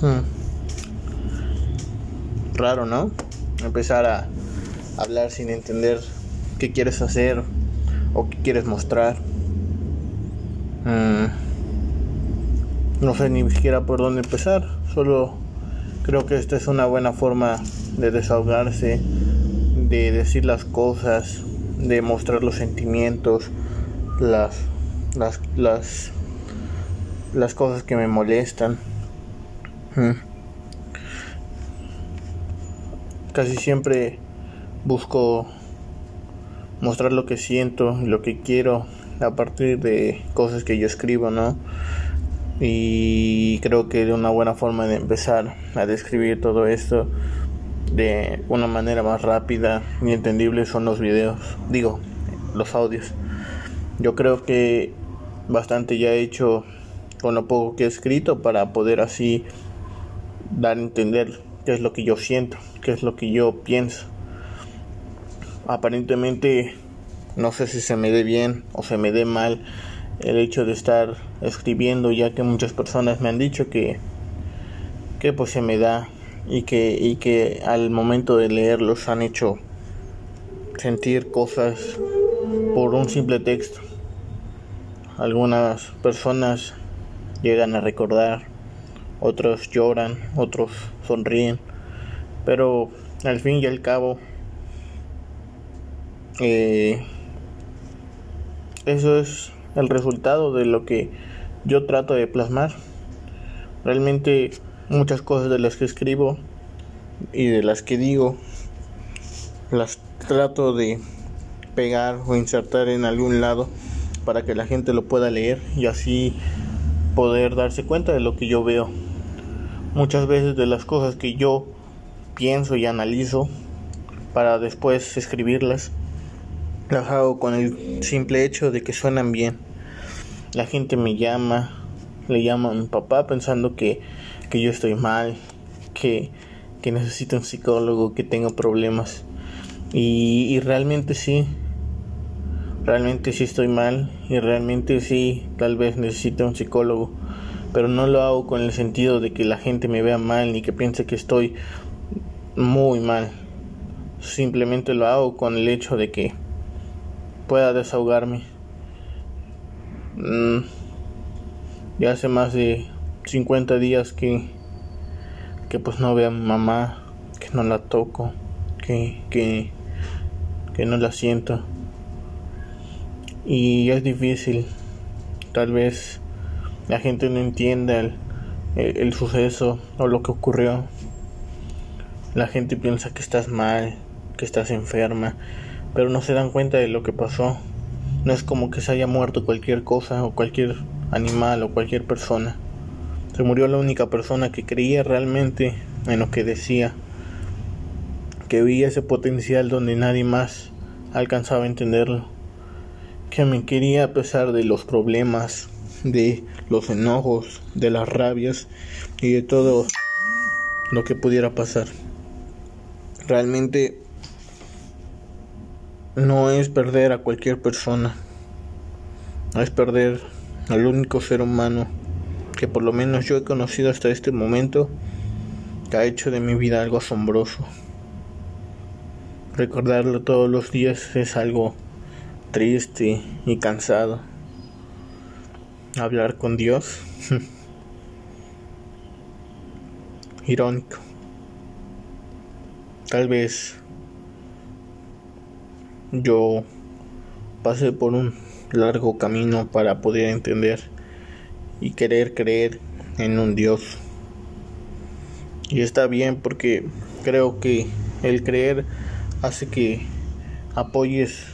Hmm. Raro, ¿no? Empezar a hablar sin entender qué quieres hacer o qué quieres mostrar. Hmm. No sé ni siquiera por dónde empezar, solo creo que esta es una buena forma de desahogarse, de decir las cosas, de mostrar los sentimientos, las, las, las, las cosas que me molestan. Casi siempre busco mostrar lo que siento lo que quiero a partir de cosas que yo escribo, ¿no? Y creo que una buena forma de empezar a describir todo esto de una manera más rápida y entendible son los videos, digo, los audios. Yo creo que bastante ya he hecho con lo poco que he escrito para poder así dar a entender qué es lo que yo siento, qué es lo que yo pienso. Aparentemente no sé si se me dé bien o se me dé mal el hecho de estar escribiendo ya que muchas personas me han dicho que que pues se me da y que y que al momento de leerlos han hecho sentir cosas por un simple texto. Algunas personas llegan a recordar, otros lloran, otros sonríen, pero al fin y al cabo eh, eso es el resultado de lo que yo trato de plasmar. Realmente muchas cosas de las que escribo y de las que digo las trato de pegar o insertar en algún lado para que la gente lo pueda leer y así poder darse cuenta de lo que yo veo. Muchas veces de las cosas que yo pienso y analizo para después escribirlas las hago con el simple hecho de que suenan bien. La gente me llama, le llama a mi papá pensando que, que yo estoy mal, que, que necesito un psicólogo, que tengo problemas. Y, y realmente sí, realmente sí estoy mal y realmente sí, tal vez necesito un psicólogo. Pero no lo hago con el sentido de que la gente me vea mal ni que piense que estoy muy mal. Simplemente lo hago con el hecho de que pueda desahogarme. Mm, ya hace más de 50 días que, que pues no veo a mi mamá, que no la toco, que, que, que no la siento. Y es difícil, tal vez la gente no entienda el, suceso o lo que ocurrió. La gente piensa que estás mal, que estás enferma, pero no se dan cuenta de lo que pasó. No es como que se haya muerto cualquier cosa o cualquier animal o cualquier persona. Se murió la única persona que creía realmente en lo que decía, que veía ese potencial donde nadie más alcanzaba a entenderlo, que me quería a pesar de los problemas, de los enojos, de las rabias y de todo lo que pudiera pasar. Realmente no es perder a cualquier persona, es perder al único ser humano que por lo menos yo he conocido hasta este momento que ha hecho de mi vida algo asombroso. Recordarlo todos los días es algo triste y cansado. Hablar con Dios. Irónico. Tal vez yo pasé por un largo camino para poder entender y querer creer en un Dios. Y está bien porque creo que el creer hace que apoyes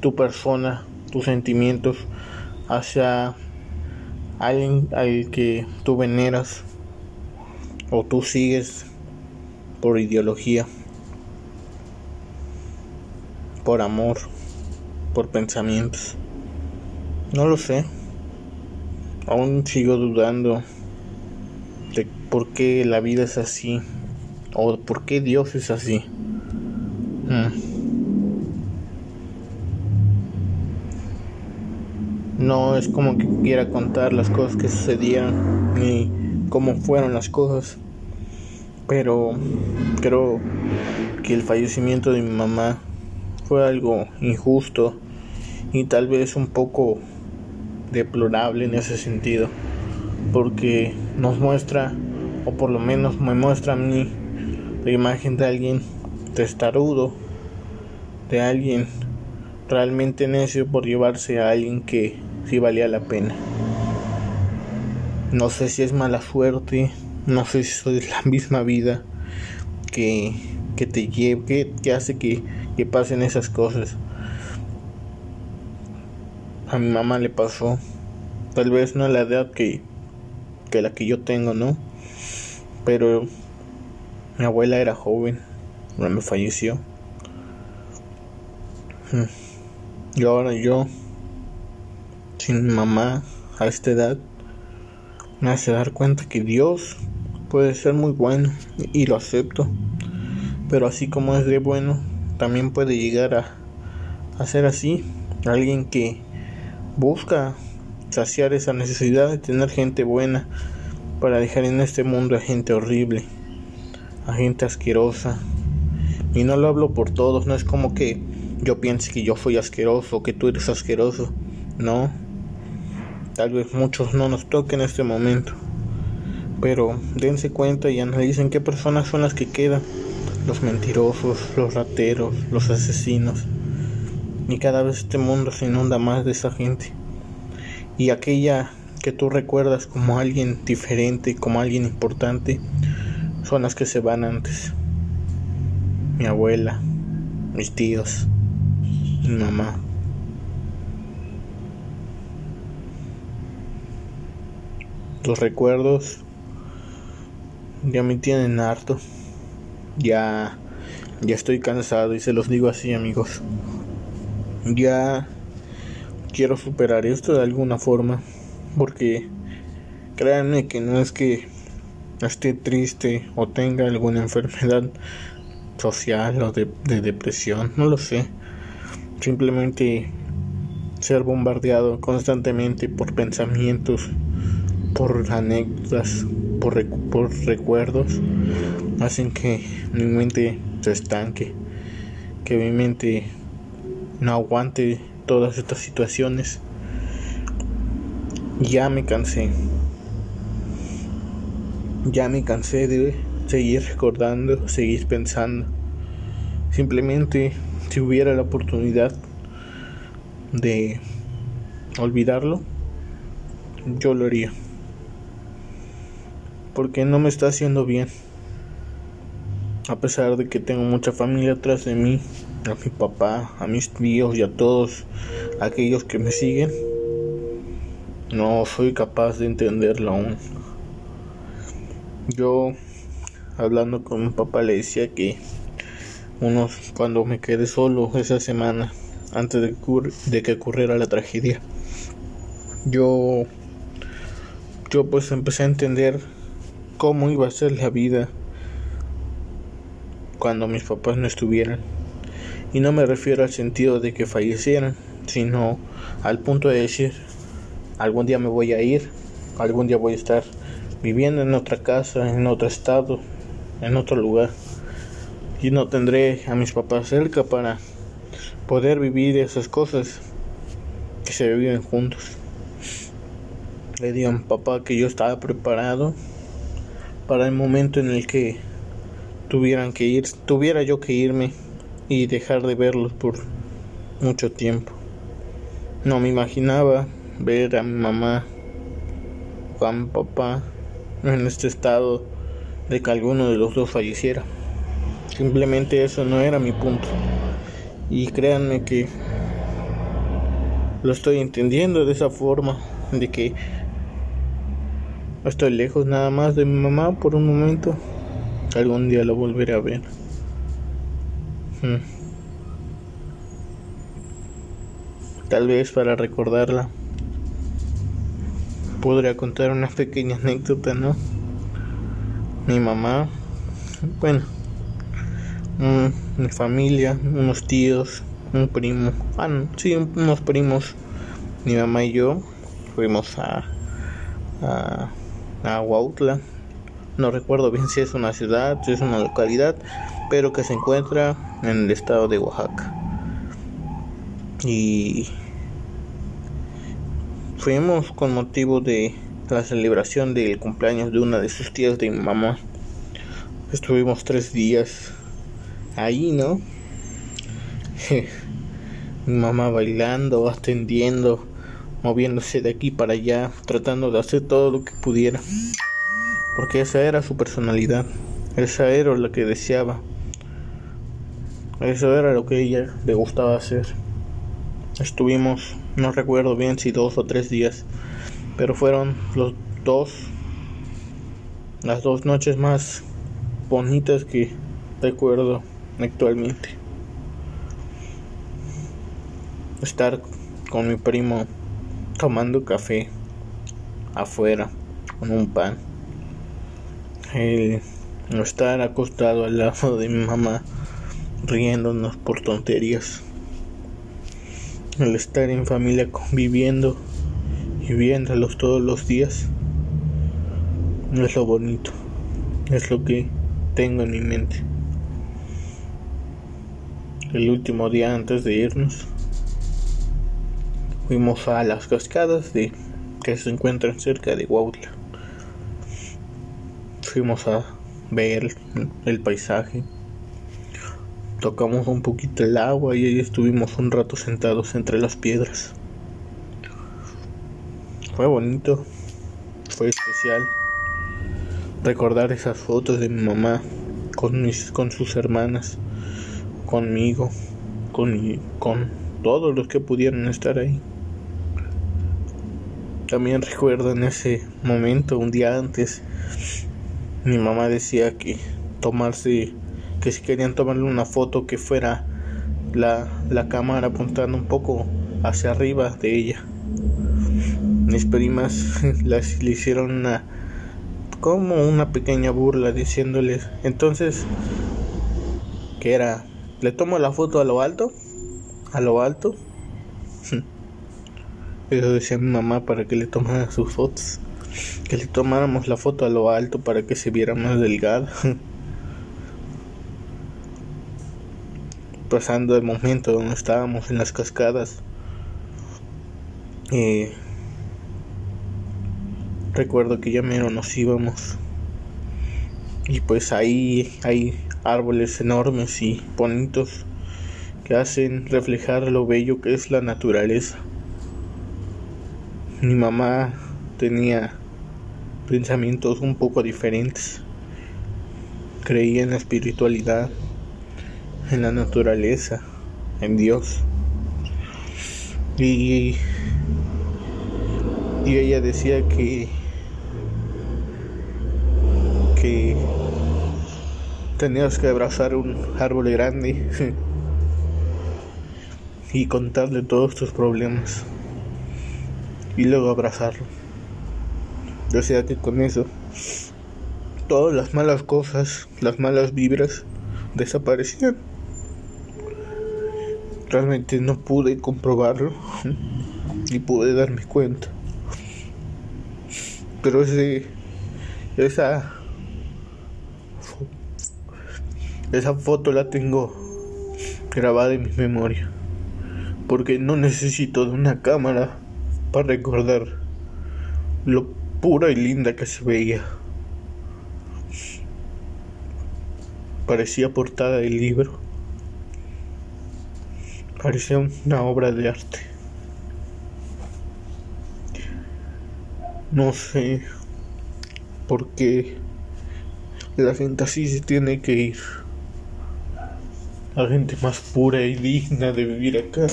tu persona, tus sentimientos hacia alguien al que tú veneras o tú sigues por ideología por amor, por pensamientos. No lo sé. Aún sigo dudando de por qué la vida es así o por qué Dios es así. No es como que quiera contar las cosas que sucedieron ni cómo fueron las cosas. Pero creo que el fallecimiento de mi mamá fue algo injusto y tal vez un poco deplorable en ese sentido, porque nos muestra, o por lo menos me muestra a mí, la imagen de alguien testarudo, de alguien realmente necio por llevarse a alguien que sí valía la pena. No sé si es mala suerte, no sé si es la misma vida que, que te lleve, que, hace que, que pasen esas cosas. A mi mamá le pasó, tal vez no a la edad que, que la que yo tengo, ¿no? Pero mi abuela era joven, me falleció. Hmm. Y ahora yo, sin mamá a esta edad, me hace dar cuenta que Dios puede ser muy bueno y lo acepto. Pero así como es de bueno, también puede llegar a, a ser así. Alguien que busca saciar esa necesidad de tener gente buena para dejar en este mundo a gente horrible, a gente asquerosa. Y no lo hablo por todos, no es como que yo piense que yo soy asqueroso, que tú eres asqueroso. No. Tal vez muchos no nos toquen en este momento. Pero dense cuenta y analicen qué personas son las que quedan. Los mentirosos, los rateros, los asesinos. Y cada vez este mundo se inunda más de esa gente. Y aquella que tú recuerdas como alguien diferente, como alguien importante, son las que se van antes. Mi abuela, mis tíos mamá. Los recuerdos ya me tienen harto. Ya ya estoy cansado y se los digo así, amigos. Ya quiero superar esto de alguna forma porque créanme que no es que esté triste o tenga alguna enfermedad social o de depresión, no lo sé simplemente ser bombardeado constantemente por pensamientos, por anécdotas, por, recuerdos, hacen que mi mente se estanque, que mi mente no aguante todas estas situaciones. Ya me cansé. Ya me cansé de seguir recordando, seguir pensando. Simplemente si hubiera la oportunidad de olvidarlo, yo lo haría. Porque no me está haciendo bien. A pesar de que tengo mucha familia atrás de mí, a mi papá, a mis tíos y a todos aquellos que me siguen, no soy capaz de entenderlo aún. Yo, hablando con mi papá, le decía que unos cuando me quedé solo esa semana antes de, que ocurriera la tragedia. Yo yo pues empecé a entender cómo iba a ser la vida cuando mis papás no estuvieran. Y no me refiero al sentido de que fallecieran, sino al punto de decir, algún día me voy a ir, algún día voy a estar viviendo en otra casa, en otro estado, en otro lugar y no tendré a mis papás cerca para poder vivir esas cosas que se viven juntos. Le mi papá que yo estaba preparado para el momento en el que tuvieran que ir, tuviera yo que irme y dejar de verlos por mucho tiempo. No me imaginaba ver a mi mamá a mi papá en este estado de que alguno de los dos falleciera. Simplemente eso no era mi punto. Y créanme que lo estoy entendiendo de esa forma, de que estoy lejos nada más de mi mamá por un momento. Algún día lo volveré a ver. Hmm. Tal vez para recordarla podría contar una pequeña anécdota, ¿no? Mi mamá, bueno, mi familia, unos tíos, un primo, ah, sí, unos primos, mi mamá y yo fuimos a, a, a Huautla. No recuerdo bien si es una ciudad, si es una localidad, pero que se encuentra en el estado de Oaxaca. Y fuimos con motivo de la celebración del cumpleaños de una de sus tías de mi mamá. Estuvimos tres días ahí, ¿no? mi mamá bailando, atendiendo, moviéndose de aquí para allá, tratando de hacer todo lo que pudiera. Porque esa era su personalidad, esa era lo que deseaba, eso era lo que ella le gustaba hacer. Estuvimos, no recuerdo bien si dos o tres días, pero fueron los dos, las dos noches más bonitas que recuerdo actualmente. Estar con mi primo tomando café afuera con un pan. El estar acostado al lado de mi mamá riéndonos por tonterías. El estar en familia conviviendo y viéndolos todos los días es lo bonito, es lo que tengo en mi mente. El último día antes de irnos fuimos a las cascadas de que se encuentran cerca de Huautla. Fuimos a ver el paisaje Tocamos un poquito el agua y ahí estuvimos un rato sentados entre las piedras. Fue bonito, fue especial recordar esas fotos de mi mamá con mis con sus hermanas, conmigo, con con todos los que pudieron estar ahí. También recuerdo en ese momento, un día antes, mi mamá decía que tomarse que si querían tomarle una foto que fuera la, la cámara apuntando un poco hacia arriba de ella. Mis primas las, le hicieron una como una pequeña burla diciéndoles entonces que era le tomo la foto a lo alto a lo alto eso decía mi mamá para que le tomara sus fotos que le tomáramos la foto a lo alto para que se viera más delgada pasando el momento donde estábamos en las cascadas. Eh, recuerdo que ya menos nos íbamos. Y pues ahí hay árboles enormes y bonitos que hacen reflejar lo bello que es la naturaleza. Mi mamá tenía pensamientos un poco diferentes. Creía en la espiritualidad en la naturaleza, en Dios. Y, y ella decía que, que tenías que abrazar un árbol grande y contarle todos tus problemas y luego abrazarlo. Decía que con eso todas las malas cosas, las malas vibras desaparecían. Realmente no pude comprobarlo y pude darme cuenta. Pero ese, esa, esa foto la tengo grabada en mi memoria. Porque no necesito de una cámara para recordar lo pura y linda que se veía. Parecía portada del libro. Parecía una obra de arte. No sé por qué la gente así se tiene que ir. La gente más pura y digna de vivir acá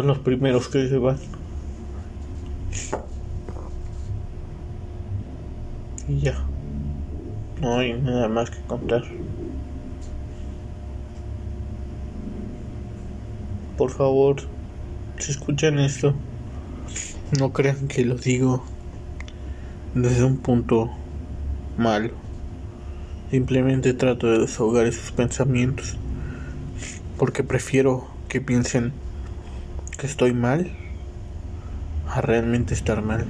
son los primeros que se van. Y ya. No hay nada más que contar. por favor, si escuchan esto, no crean que lo digo desde un punto malo. Simplemente trato de desahogar esos pensamientos porque prefiero que piensen que estoy mal a realmente estar mal.